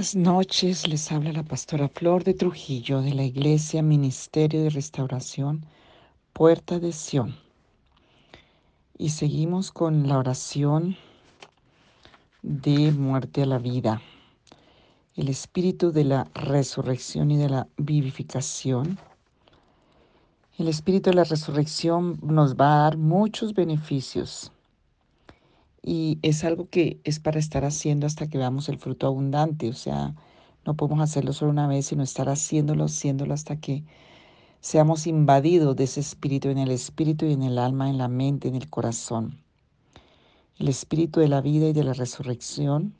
Buenas noches, les habla la pastora Flor de Trujillo de la Iglesia Ministerio de Restauración Puerta de Sión. Y seguimos con la oración de muerte a la vida. El espíritu de la resurrección y de la vivificación. El espíritu de la resurrección nos va a dar muchos beneficios y es algo que es para estar haciendo hasta que veamos el fruto abundante, o sea, no podemos hacerlo solo una vez, sino estar haciéndolo, haciéndolo hasta que seamos invadidos de ese espíritu en el espíritu y en el alma, en la mente, en el corazón. El espíritu de la vida y de la resurrección,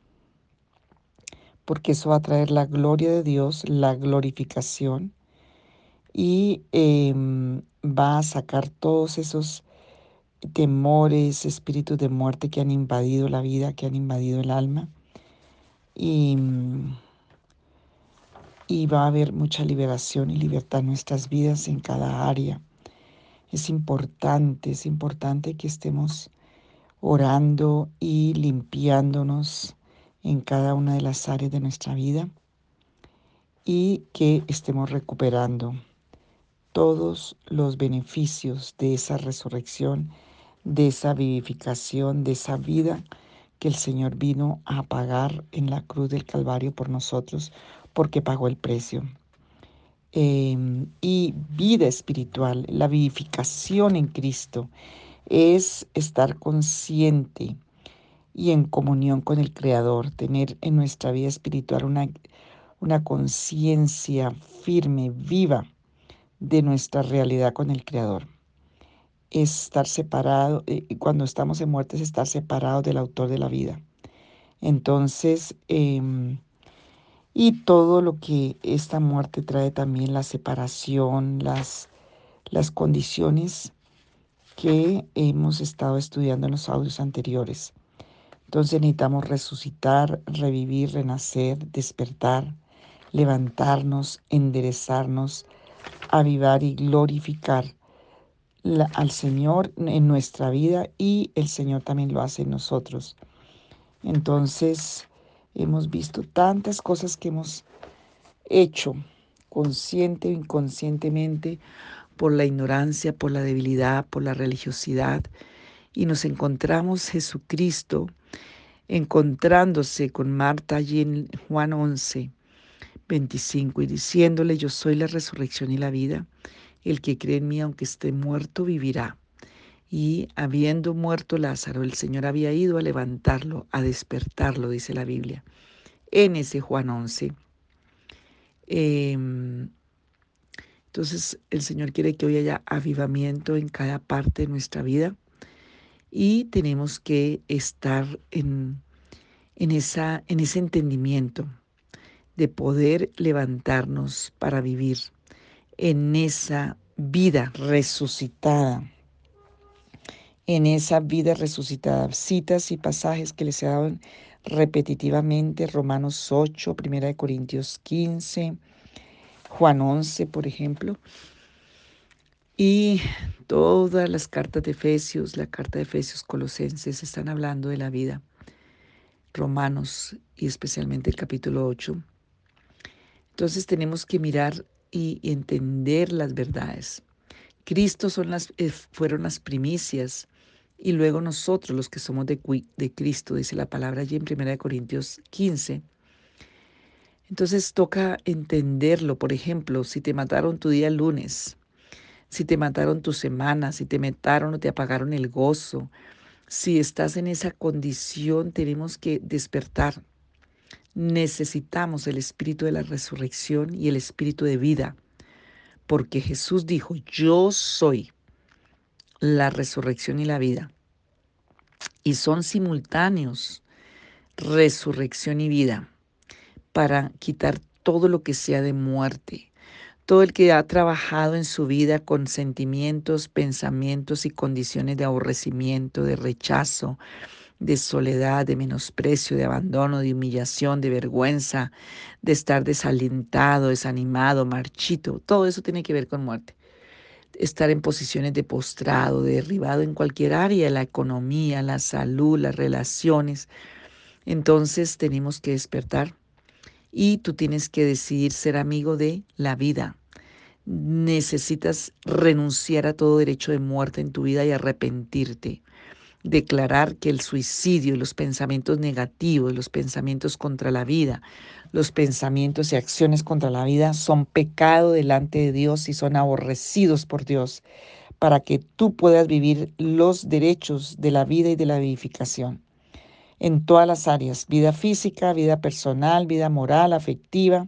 porque eso va a traer la gloria de Dios, la glorificación, y em, va a sacar todos esos temores, espíritus de muerte que han invadido la vida, que han invadido el alma. Y, y va a haber mucha liberación y libertad en nuestras vidas en cada área. Es importante, es importante que estemos orando y limpiándonos en cada una de las áreas de nuestra vida y que estemos recuperando todos los beneficios de esa resurrección de esa vivificación, de esa vida que el Señor vino a pagar en la cruz del Calvario por nosotros, porque pagó el precio. Em, y vida espiritual, la vivificación en Cristo, es estar consciente y en comunión con el Creador, tener en nuestra vida espiritual una, una conciencia firme, viva de nuestra realidad con el Creador estar separado, eh, cuando estamos en muerte es estar separados del autor de la vida. Entonces, em, y todo lo que esta muerte trae también, la separación, las, las condiciones que hemos estado estudiando en los audios anteriores. Entonces necesitamos resucitar, revivir, renacer, despertar, levantarnos, enderezarnos, avivar y glorificar al Señor en nuestra vida y el Señor también lo hace en nosotros. Entonces, hemos visto tantas cosas que hemos hecho consciente o inconscientemente por la ignorancia, por la debilidad, por la religiosidad y nos encontramos Jesucristo encontrándose con Marta allí en Juan 11, 25 y diciéndole, yo soy la resurrección y la vida. El que cree en mí, aunque esté muerto, vivirá. Y habiendo muerto Lázaro, el Señor había ido a levantarlo, a despertarlo, dice la Biblia, en ese Juan 11. Em, entonces el Señor quiere que hoy haya avivamiento en cada parte de nuestra vida y tenemos que estar en, en, esa, en ese entendimiento de poder levantarnos para vivir en esa vida resucitada, en esa vida resucitada. Citas y pasajes que les he dado repetitivamente, Romanos 8, 1 Corintios 15, Juan 11, por ejemplo. Y todas las cartas de Efesios, la carta de Efesios Colosenses, están hablando de la vida. Romanos y especialmente el capítulo 8. Entonces tenemos que mirar y entender las verdades. Cristo son las, eh, fueron las primicias y luego nosotros los que somos de, de Cristo, dice la palabra allí en 1 Corintios 15. Entonces toca entenderlo, por ejemplo, si te mataron tu día lunes, si te mataron tu semana, si te mataron o te apagaron el gozo, si estás en esa condición, tenemos que despertar necesitamos el espíritu de la resurrección y el espíritu de vida, porque Jesús dijo, yo soy la resurrección y la vida. Y son simultáneos, resurrección y vida, para quitar todo lo que sea de muerte. Todo el que ha trabajado en su vida con sentimientos, pensamientos y condiciones de aborrecimiento, de rechazo, de soledad, de menosprecio, de abandono, de humillación, de vergüenza, de estar desalentado, desanimado, marchito. Todo eso tiene que ver con muerte. Estar en posiciones de postrado, de derribado en cualquier área, la economía, la salud, las relaciones. Entonces tenemos que despertar y tú tienes que decidir ser amigo de la vida. Necesitas renunciar a todo derecho de muerte en tu vida y arrepentirte. Declarar que el suicidio los pensamientos negativos, los pensamientos contra la vida, los pensamientos y acciones contra la vida son pecado delante de Dios y son aborrecidos por Dios para que tú puedas vivir los derechos de la vida y de la vivificación en todas las áreas, vida física, vida personal, vida moral, afectiva,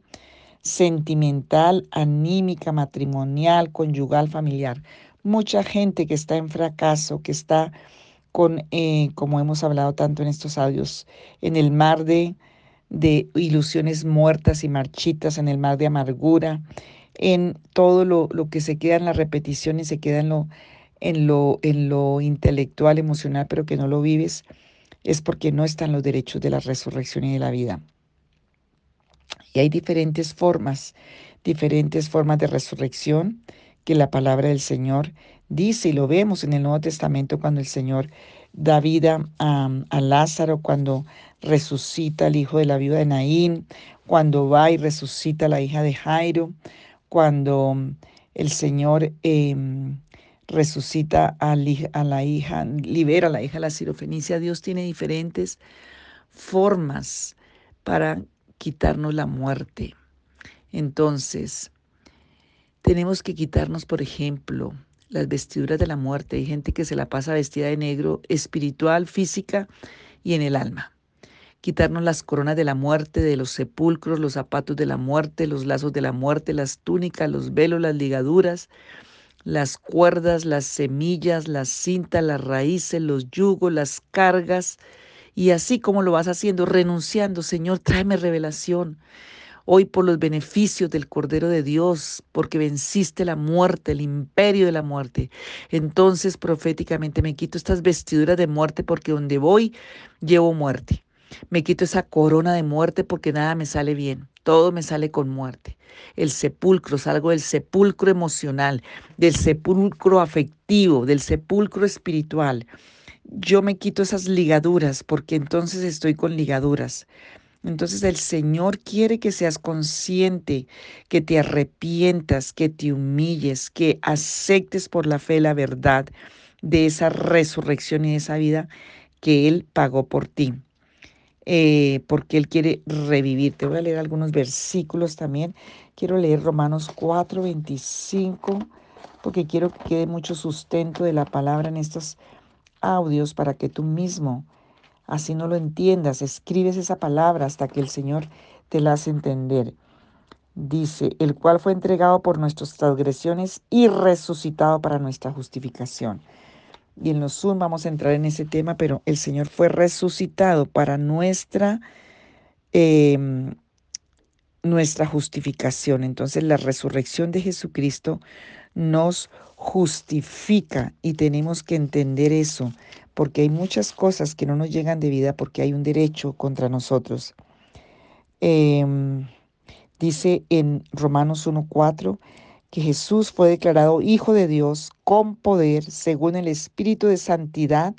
sentimental, anímica, matrimonial, conyugal, familiar. Mucha gente que está en fracaso, que está con, eh, como hemos hablado tanto en estos audios, en el mar de, de ilusiones muertas y marchitas, en el mar de amargura, en todo lo, lo que se queda en la repetición y se queda en lo, en lo, en lo intelectual, emocional, pero que no lo vives es porque no están los derechos de la resurrección y de la vida. Y hay diferentes formas, diferentes formas de resurrección que la palabra del Señor dice y lo vemos en el Nuevo Testamento cuando el Señor da vida a, Lázaro, cuando resucita al hijo de la viuda de Naín, cuando va y resucita a la hija de Jairo, cuando el Señor em, resucita a, la hija, libera a la hija de la sirofenicia. Dios tiene diferentes formas para quitarnos la muerte. Entonces, tenemos que quitarnos, por ejemplo, las vestiduras de la muerte. Hay gente que se la pasa vestida de negro, espiritual, física y en el alma. Quitarnos las coronas de la muerte, de los sepulcros, los zapatos de la muerte, los lazos de la muerte, las túnicas, los velos, las ligaduras, las cuerdas, las semillas, las cintas, las raíces, los yugos, las cargas, y así como lo vas haciendo, renunciando, Señor, tráeme revelación. Hoy por los beneficios del Cordero de Dios, porque venciste la muerte, el imperio de la muerte. Entonces proféticamente me quito estas vestiduras de muerte porque donde voy llevo muerte. Me quito esa corona de muerte porque nada me sale bien. Todo me sale con muerte. El sepulcro, salgo del sepulcro emocional, del sepulcro afectivo, del sepulcro espiritual. Yo me quito esas ligaduras porque entonces estoy con ligaduras. Entonces el Señor quiere que seas consciente, que te arrepientas, que te humilles, que aceptes por la fe la verdad de esa resurrección y de esa vida que Él pagó por ti. Eh, porque Él quiere revivir. Te voy a leer algunos versículos también. Quiero leer Romanos 4, 25, porque quiero que quede mucho sustento de la palabra en estos audios para que tú mismo, así no lo entiendas, escribes esa palabra hasta que el Señor te la hace entender. Dice, el cual fue entregado por nuestras transgresiones y resucitado para nuestra justificación y en los Zoom vamos a entrar en ese tema, pero el Señor fue resucitado para nuestra, em, nuestra justificación. Entonces la resurrección de Jesucristo nos justifica y tenemos que entender eso, porque hay muchas cosas que no nos llegan de vida porque hay un derecho contra nosotros. Em, dice en Romanos 1.4, que Jesús fue declarado Hijo de Dios con poder según el Espíritu de Santidad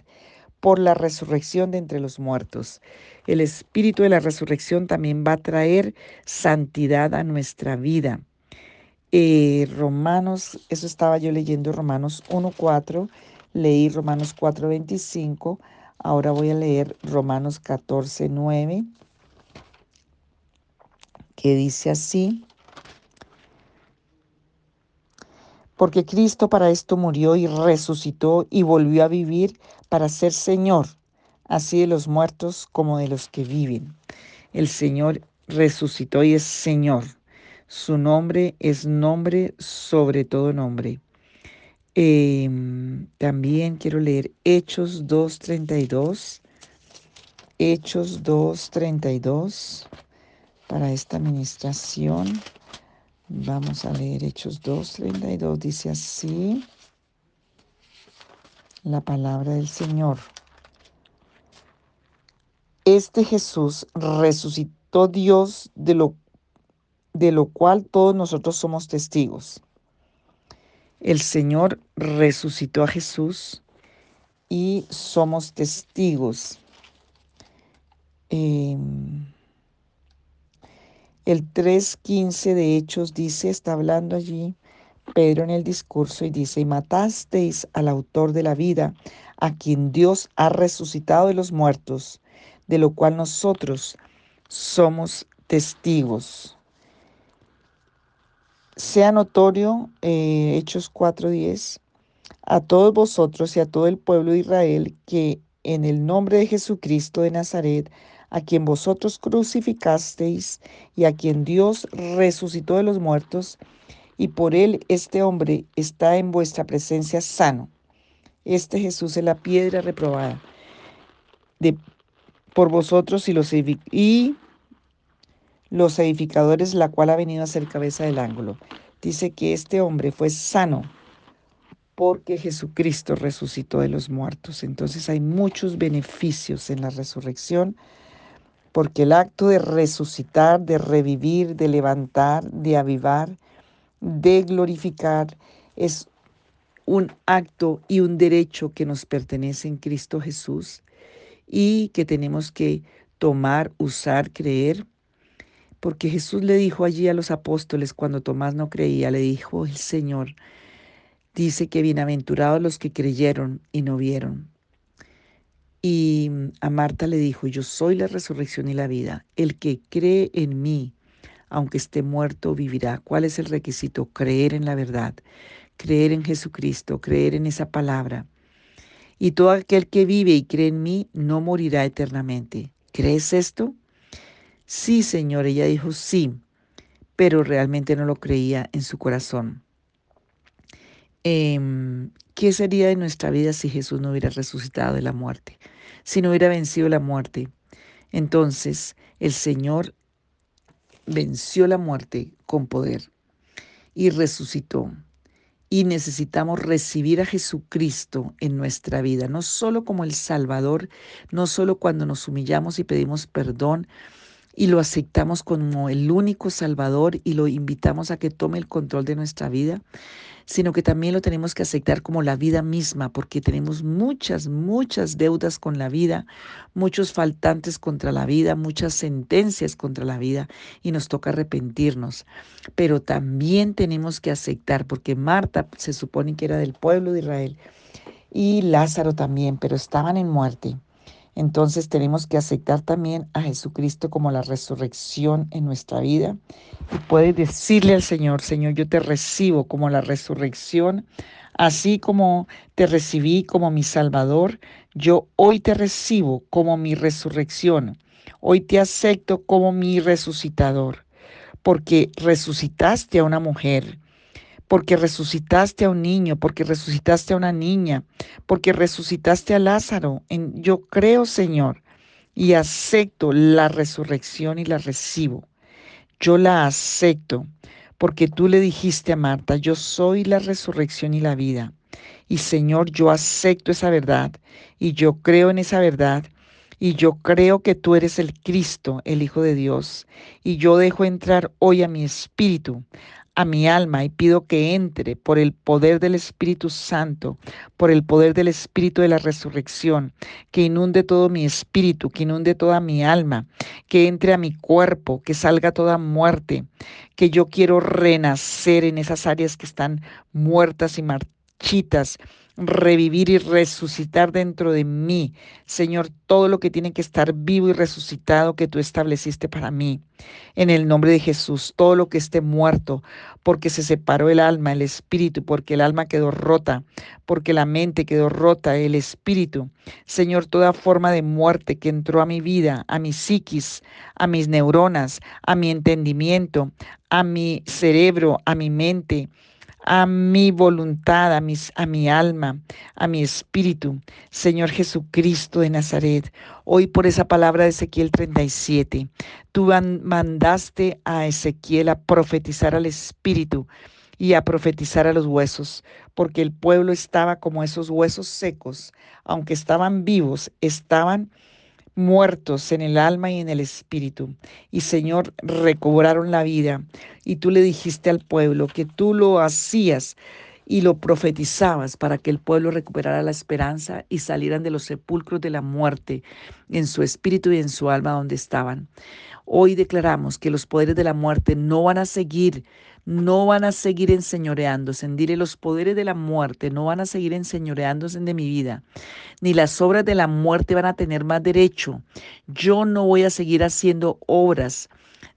por la resurrección de entre los muertos. El Espíritu de la resurrección también va a traer santidad a nuestra vida. Eh, Romanos, eso estaba yo leyendo Romanos 1.4, leí Romanos 4.25, ahora voy a leer Romanos 14.9, que dice así. porque Cristo para esto murió y resucitó y volvió a vivir para ser Señor, así de los muertos como de los que viven. El Señor resucitó y es Señor. Su nombre es nombre sobre todo nombre. Em, también quiero leer Hechos 2.32. Hechos 2.32 para esta administración. Vamos a leer Hechos 2.32. Dice así la palabra del Señor. Este Jesús resucitó Dios de lo, de lo cual todos nosotros somos testigos. El Señor resucitó a Jesús y somos testigos. Em, El 3.15 de Hechos dice, está hablando allí Pedro en el discurso y dice, y matasteis al autor de la vida, a quien Dios ha resucitado de los muertos, de lo cual nosotros somos testigos. Sea notorio, eh, Hechos 4:10, a todos vosotros y a todo el pueblo de Israel, que en el nombre de Jesucristo de Nazaret, a quien vosotros crucificasteis y a quien Dios resucitó de los muertos, y por él este hombre está en vuestra presencia sano. Este Jesús es la piedra reprobada de, por vosotros y los, los edificadores, la cual ha venido a ser cabeza del ángulo. Dice que este hombre fue sano porque Jesucristo resucitó de los muertos. Entonces hay muchos beneficios en la resurrección, porque el acto de resucitar, de revivir, de levantar, de avivar, de glorificar, es un acto y un derecho que nos pertenece en Cristo Jesús y que tenemos que tomar, usar, creer. Porque Jesús le dijo allí a los apóstoles cuando Tomás no creía, le dijo el Señor, dice que bienaventurados los que creyeron y no vieron. Y a Marta le dijo, yo soy la resurrección y la vida. El que cree en mí, aunque esté muerto, vivirá. ¿Cuál es el requisito? Creer en la verdad, creer en Jesucristo, creer en esa palabra. Y todo aquel que vive y cree en mí no morirá eternamente. ¿Crees esto? Sí, Señor. Ella dijo sí, pero realmente no lo creía en su corazón. Em, ¿Qué sería de nuestra vida si Jesús no hubiera resucitado de la muerte? Si no hubiera vencido la muerte. Entonces el Señor venció la muerte con poder y resucitó. Y necesitamos recibir a Jesucristo en nuestra vida, no solo como el Salvador, no solo cuando nos humillamos y pedimos perdón y lo aceptamos como el único Salvador y lo invitamos a que tome el control de nuestra vida, sino que también lo tenemos que aceptar como la vida misma, porque tenemos muchas, muchas deudas con la vida, muchos faltantes contra la vida, muchas sentencias contra la vida y nos toca arrepentirnos. Pero también tenemos que aceptar, porque Marta se supone que era del pueblo de Israel y Lázaro también, pero estaban en muerte. Entonces tenemos que aceptar también a Jesucristo como la resurrección en nuestra vida. Y puedes decirle al Señor, Señor, yo te recibo como la resurrección, así como te recibí como mi Salvador, yo hoy te recibo como mi resurrección. Hoy te acepto como mi resucitador, porque resucitaste a una mujer porque resucitaste a un niño, porque resucitaste a una niña, porque resucitaste a Lázaro. En, yo creo, Señor, y acepto la resurrección y la recibo. Yo la acepto, porque tú le dijiste a Marta, yo soy la resurrección y la vida. Y Señor, yo acepto esa verdad y yo creo en esa verdad y yo creo que tú eres el Cristo, el Hijo de Dios, y yo dejo entrar hoy a mi espíritu, a mi alma y pido que entre por el poder del Espíritu Santo, por el poder del Espíritu de la resurrección, que inunde todo mi espíritu, que inunde toda mi alma, que entre a mi cuerpo, que salga toda muerte, que yo quiero renacer en esas áreas que están muertas y marchitas revivir y resucitar dentro de mí. Señor, todo lo que tiene que estar vivo y resucitado que tú estableciste para mí. En el nombre de Jesús, todo lo que esté muerto, porque se separó el alma, el espíritu, porque el alma quedó rota, porque la mente quedó rota, el espíritu. Señor, toda forma de muerte que entró a mi vida, a mi psiquis, a mis neuronas, a mi entendimiento, a mi cerebro, a mi mente a mi voluntad, a, mis, a mi alma, a mi espíritu. Señor Jesucristo de Nazaret, hoy por esa palabra de Ezequiel 37, tú mandaste a Ezequiel a profetizar al espíritu y a profetizar a los huesos, porque el pueblo estaba como esos huesos secos, aunque estaban vivos, estaban muertos en el alma y en el espíritu. Y Señor, recobraron la vida. Y tú le dijiste al pueblo que tú lo hacías y lo profetizabas para que el pueblo recuperara la esperanza y salieran de los sepulcros de la muerte en su espíritu y en su alma donde estaban. Hoy declaramos que los poderes de la muerte no van a seguir, no van a seguir enseñoreándose. Dile, los poderes de la muerte no van a seguir enseñoreándose de mi vida, ni las obras de la muerte van a tener más derecho. Yo no voy a seguir haciendo obras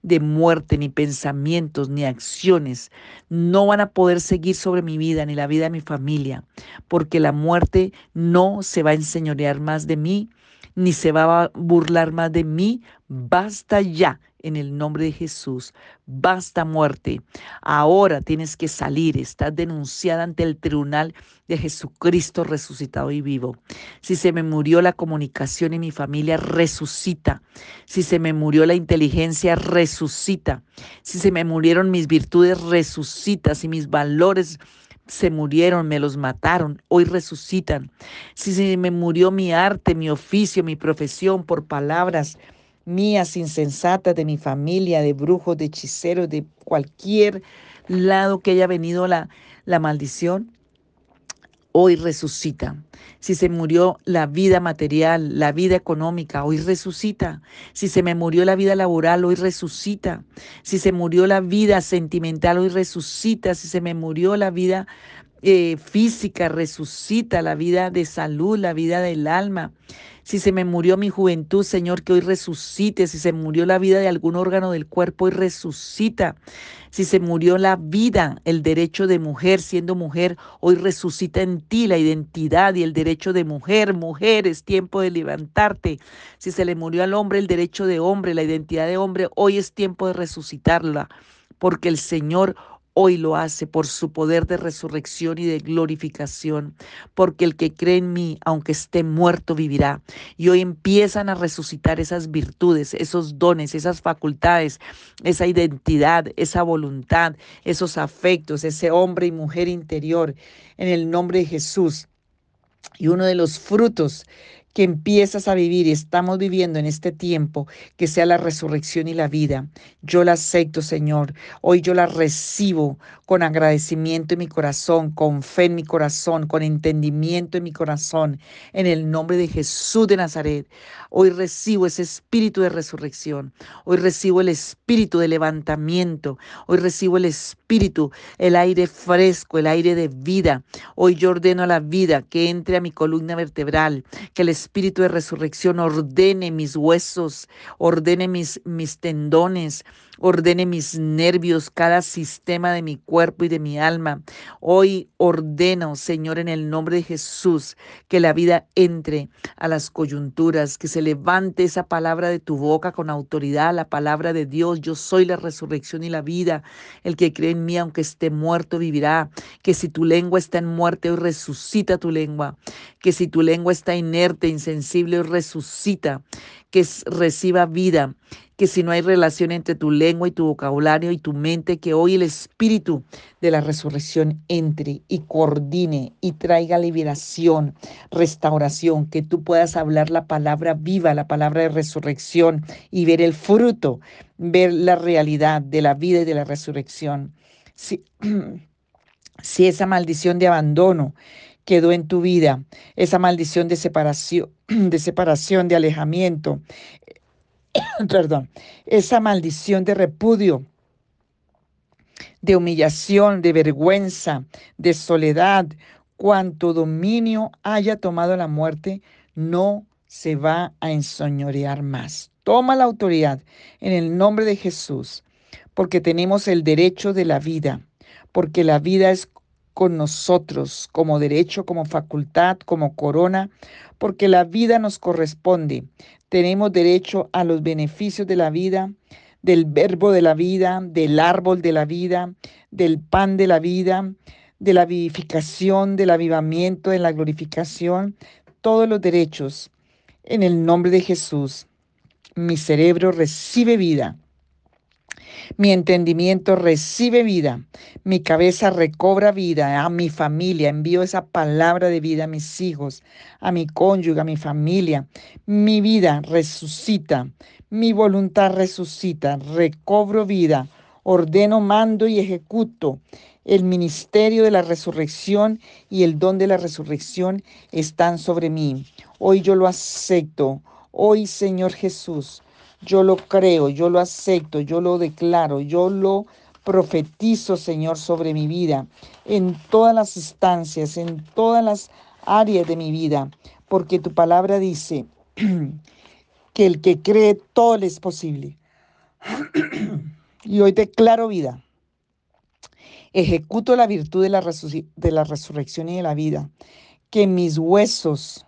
de muerte, ni pensamientos, ni acciones no van a poder seguir sobre mi vida ni la vida de mi familia, porque la muerte no se va a enseñorear más de mí, ni se va a burlar más de mí. Basta ya en el nombre de Jesús. Basta muerte. Ahora tienes que salir. Estás denunciada ante el tribunal de Jesucristo resucitado y vivo. Si se me murió la comunicación en mi familia, resucita. Si se me murió la inteligencia, resucita. Si se me murieron mis virtudes, resucita. Si mis valores se murieron, me los mataron, hoy resucitan. Si se me murió mi arte, mi oficio, mi profesión por palabras, mías insensatas de mi familia, de brujos, de hechiceros, de cualquier lado que haya venido la, la maldición, hoy resucita. Si se murió la vida material, la vida económica, hoy resucita. Si se me murió la vida laboral, hoy resucita. Si se murió la vida sentimental, hoy resucita. Si se me murió la vida eh, física, resucita. La vida de salud, la vida del alma. Si se me murió mi juventud, Señor, que hoy resucite. Si se murió la vida de algún órgano del cuerpo, hoy resucita. Si se murió la vida, el derecho de mujer siendo mujer, hoy resucita en ti la identidad y el derecho de mujer. Mujer, es tiempo de levantarte. Si se le murió al hombre el derecho de hombre, la identidad de hombre, hoy es tiempo de resucitarla. Porque el Señor hoy lo hace por su poder de resurrección y de glorificación, porque el que cree en mí, aunque esté muerto, vivirá. Y hoy empiezan a resucitar esas virtudes, esos dones, esas facultades, esa identidad, esa voluntad, esos afectos, ese hombre y mujer interior, en el nombre de Jesús. Y uno de los frutos que empiezas a vivir y estamos viviendo en este tiempo, que sea la resurrección y la vida. Yo la acepto, Señor. Hoy yo la recibo con agradecimiento en mi corazón, con fe en mi corazón, con entendimiento en mi corazón, en el nombre de Jesús de Nazaret. Hoy recibo ese espíritu de resurrección. Hoy recibo el espíritu de levantamiento. Hoy recibo el espíritu, el aire fresco, el aire de vida. Hoy yo ordeno a la vida que entre a mi columna vertebral, que el espíritu de resurrección ordene mis huesos, ordene mis, mis tendones, ordene mis nervios, cada sistema de mi cuerpo y de mi alma. Hoy ordeno, Señor, en el nombre de Jesús, que la vida entre a las coyunturas, que se levante esa palabra de tu boca con autoridad, la palabra de Dios. Yo soy la resurrección y la vida. El que cree en mí, aunque esté muerto, vivirá. Que si tu lengua está en muerte, hoy resucita tu lengua. Que si tu lengua está inerte, insensible, hoy resucita. Que reciba vida que si no hay relación entre tu lengua y tu vocabulario y tu mente, que hoy el espíritu de la resurrección entre y coordine y traiga liberación, restauración, que tú puedas hablar la palabra viva, la palabra de resurrección y ver el fruto, ver la realidad de la vida y de la resurrección. Si, si esa maldición de abandono quedó en tu vida, esa maldición de separación, de separación, de alejamiento, perdón, esa maldición de repudio, de humillación, de vergüenza, de soledad, cuanto dominio haya tomado la muerte, no se va a ensoñorear más. Toma la autoridad en el nombre de Jesús, porque tenemos el derecho de la vida, porque la vida es con nosotros como derecho, como facultad, como corona, porque la vida nos corresponde. Tenemos derecho a los beneficios de la vida, del verbo de la vida, del árbol de la vida, del pan de la vida, de la vivificación, del avivamiento, de la glorificación, todos los derechos. En el nombre de Jesús, mi cerebro recibe vida mi entendimiento recibe vida, mi cabeza recobra vida, a mi familia envío esa palabra de vida a mis hijos, a mi cónyuge, a mi familia. Mi vida resucita, mi voluntad resucita, recobro vida, ordeno, mando y ejecuto El ministerio de la resurrección y el don de la resurrección están sobre mí. Hoy yo lo acepto. Hoy, Señor Jesús, yo lo creo, yo lo acepto, yo lo declaro, yo lo profetizo, Señor, sobre mi vida, en todas las instancias, en todas las áreas de mi vida, porque tu palabra dice que el que cree todo le es posible. y hoy declaro vida. Ejecuto la virtud de la, de la resurrección y de la vida, que mis huesos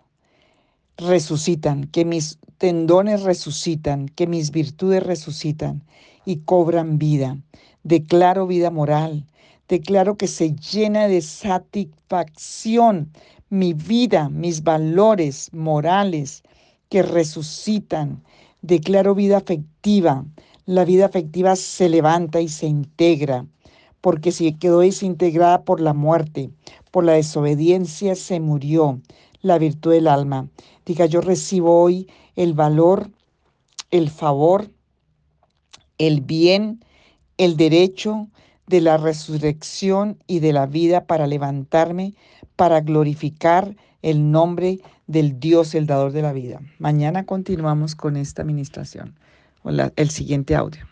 resucitan, que mis tendones resucitan, que mis virtudes resucitan y cobran vida. Declaro vida moral, declaro que se llena de satisfacción mi vida, mis valores morales que resucitan. Declaro vida afectiva. La vida afectiva se levanta y se integra, porque si quedó desintegrada por la muerte, por la desobediencia, se murió la virtud del alma. Diga, yo recibo hoy el valor, el favor, el bien, el derecho de la resurrección y de la vida para levantarme, para glorificar el nombre del Dios, el dador de la vida. Mañana continuamos con esta administración, el siguiente audio.